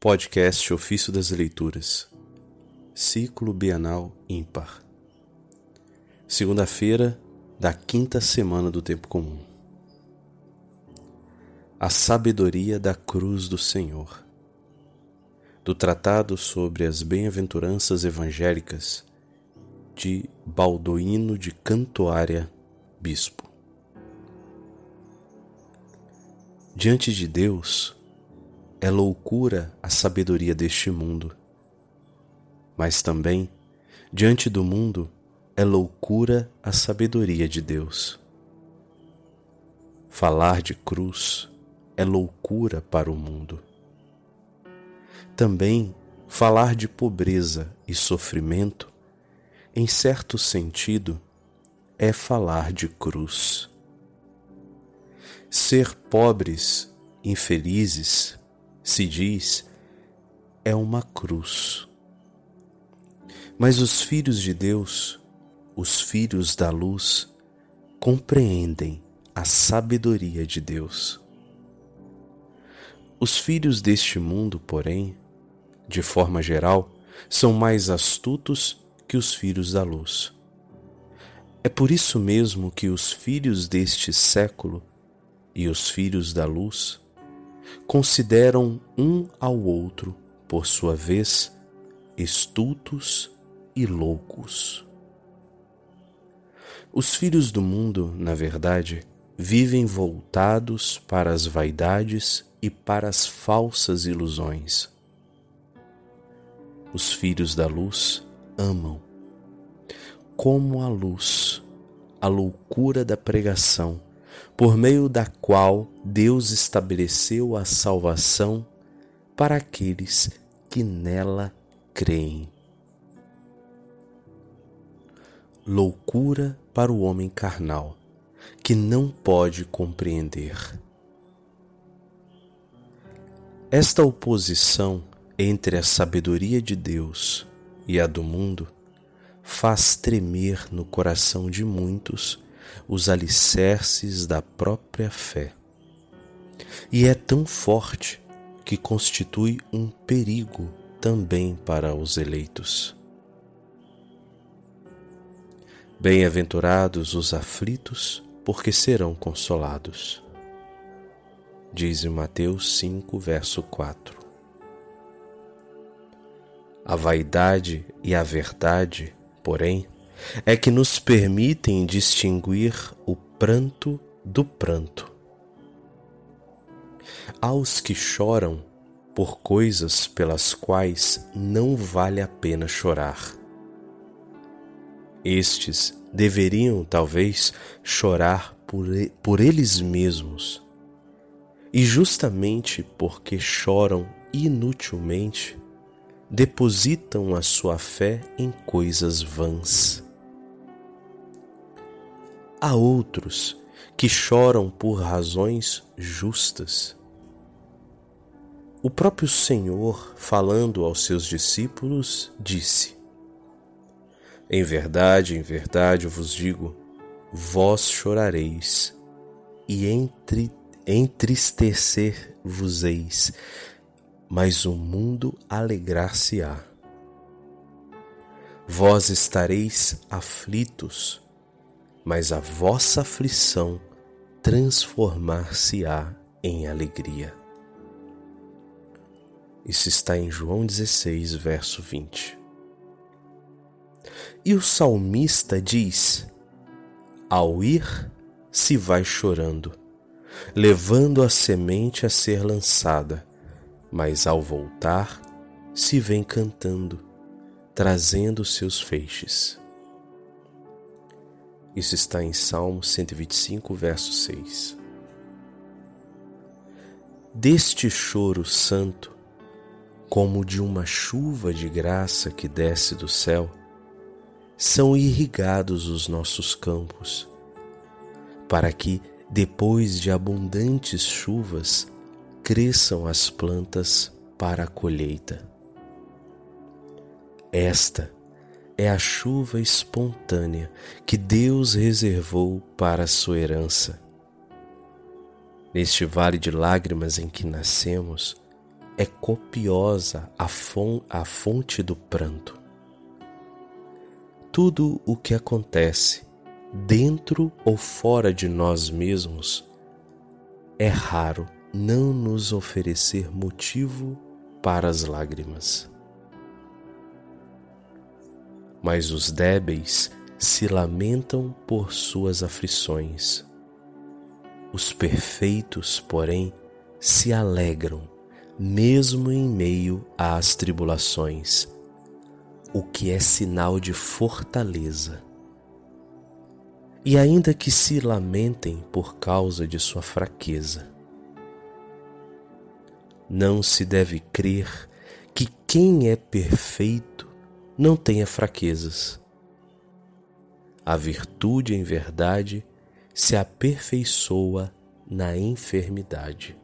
Podcast Ofício das Leituras, Ciclo Bienal Ímpar. Segunda-feira da quinta semana do Tempo Comum. A Sabedoria da Cruz do Senhor. Do Tratado sobre as Bem-aventuranças Evangélicas de Baldoíno de Cantuária, Bispo. Diante de Deus, é loucura a sabedoria deste mundo. Mas também, diante do mundo, é loucura a sabedoria de Deus. Falar de cruz é loucura para o mundo. Também falar de pobreza e sofrimento, em certo sentido, é falar de cruz. Ser pobres, infelizes, se diz, é uma cruz. Mas os filhos de Deus, os filhos da luz, compreendem a sabedoria de Deus. Os filhos deste mundo, porém, de forma geral, são mais astutos que os filhos da luz. É por isso mesmo que os filhos deste século e os filhos da luz consideram um ao outro, por sua vez, estultos e loucos. Os filhos do mundo, na verdade, vivem voltados para as vaidades e para as falsas ilusões. Os filhos da luz amam, como a luz, a loucura da pregação por meio da qual Deus estabeleceu a salvação para aqueles que nela creem. Loucura para o homem carnal, que não pode compreender. Esta oposição entre a sabedoria de Deus e a do mundo faz tremer no coração de muitos os alicerces da própria fé. E é tão forte que constitui um perigo também para os eleitos. Bem-aventurados os aflitos, porque serão consolados. Diz Mateus 5, verso 4. A vaidade e a verdade, porém, é que nos permitem distinguir o pranto do pranto. Aos que choram por coisas pelas quais não vale a pena chorar. Estes deveriam, talvez, chorar por, por eles mesmos. E justamente porque choram inutilmente, depositam a sua fé em coisas vãs. Há outros que choram por razões justas. O próprio Senhor, falando aos seus discípulos, disse: Em verdade, em verdade vos digo, vós chorareis e entre, entristecer-vos-eis, mas o mundo alegrar-se-á. Vós estareis aflitos, mas a vossa aflição transformar-se-á em alegria. Isso está em João 16, verso 20. E o salmista diz: Ao ir, se vai chorando, levando a semente a ser lançada, mas ao voltar, se vem cantando, trazendo seus feixes. Isso está em Salmo 125, verso 6. Deste choro santo, como de uma chuva de graça que desce do céu, são irrigados os nossos campos, para que, depois de abundantes chuvas, cresçam as plantas para a colheita. Esta é a chuva espontânea que Deus reservou para a sua herança. Neste vale de lágrimas em que nascemos, é copiosa a, fonte do pranto. Tudo o que acontece, dentro ou fora de nós mesmos, é raro não nos oferecer motivo para as lágrimas. Mas os débeis se lamentam por suas aflições. Os perfeitos, porém, se alegram mesmo em meio às tribulações, o que é sinal de fortaleza. E ainda que se lamentem por causa de sua fraqueza, não se deve crer que quem é perfeito não tenha fraquezas. A virtude, em verdade, se aperfeiçoa na enfermidade.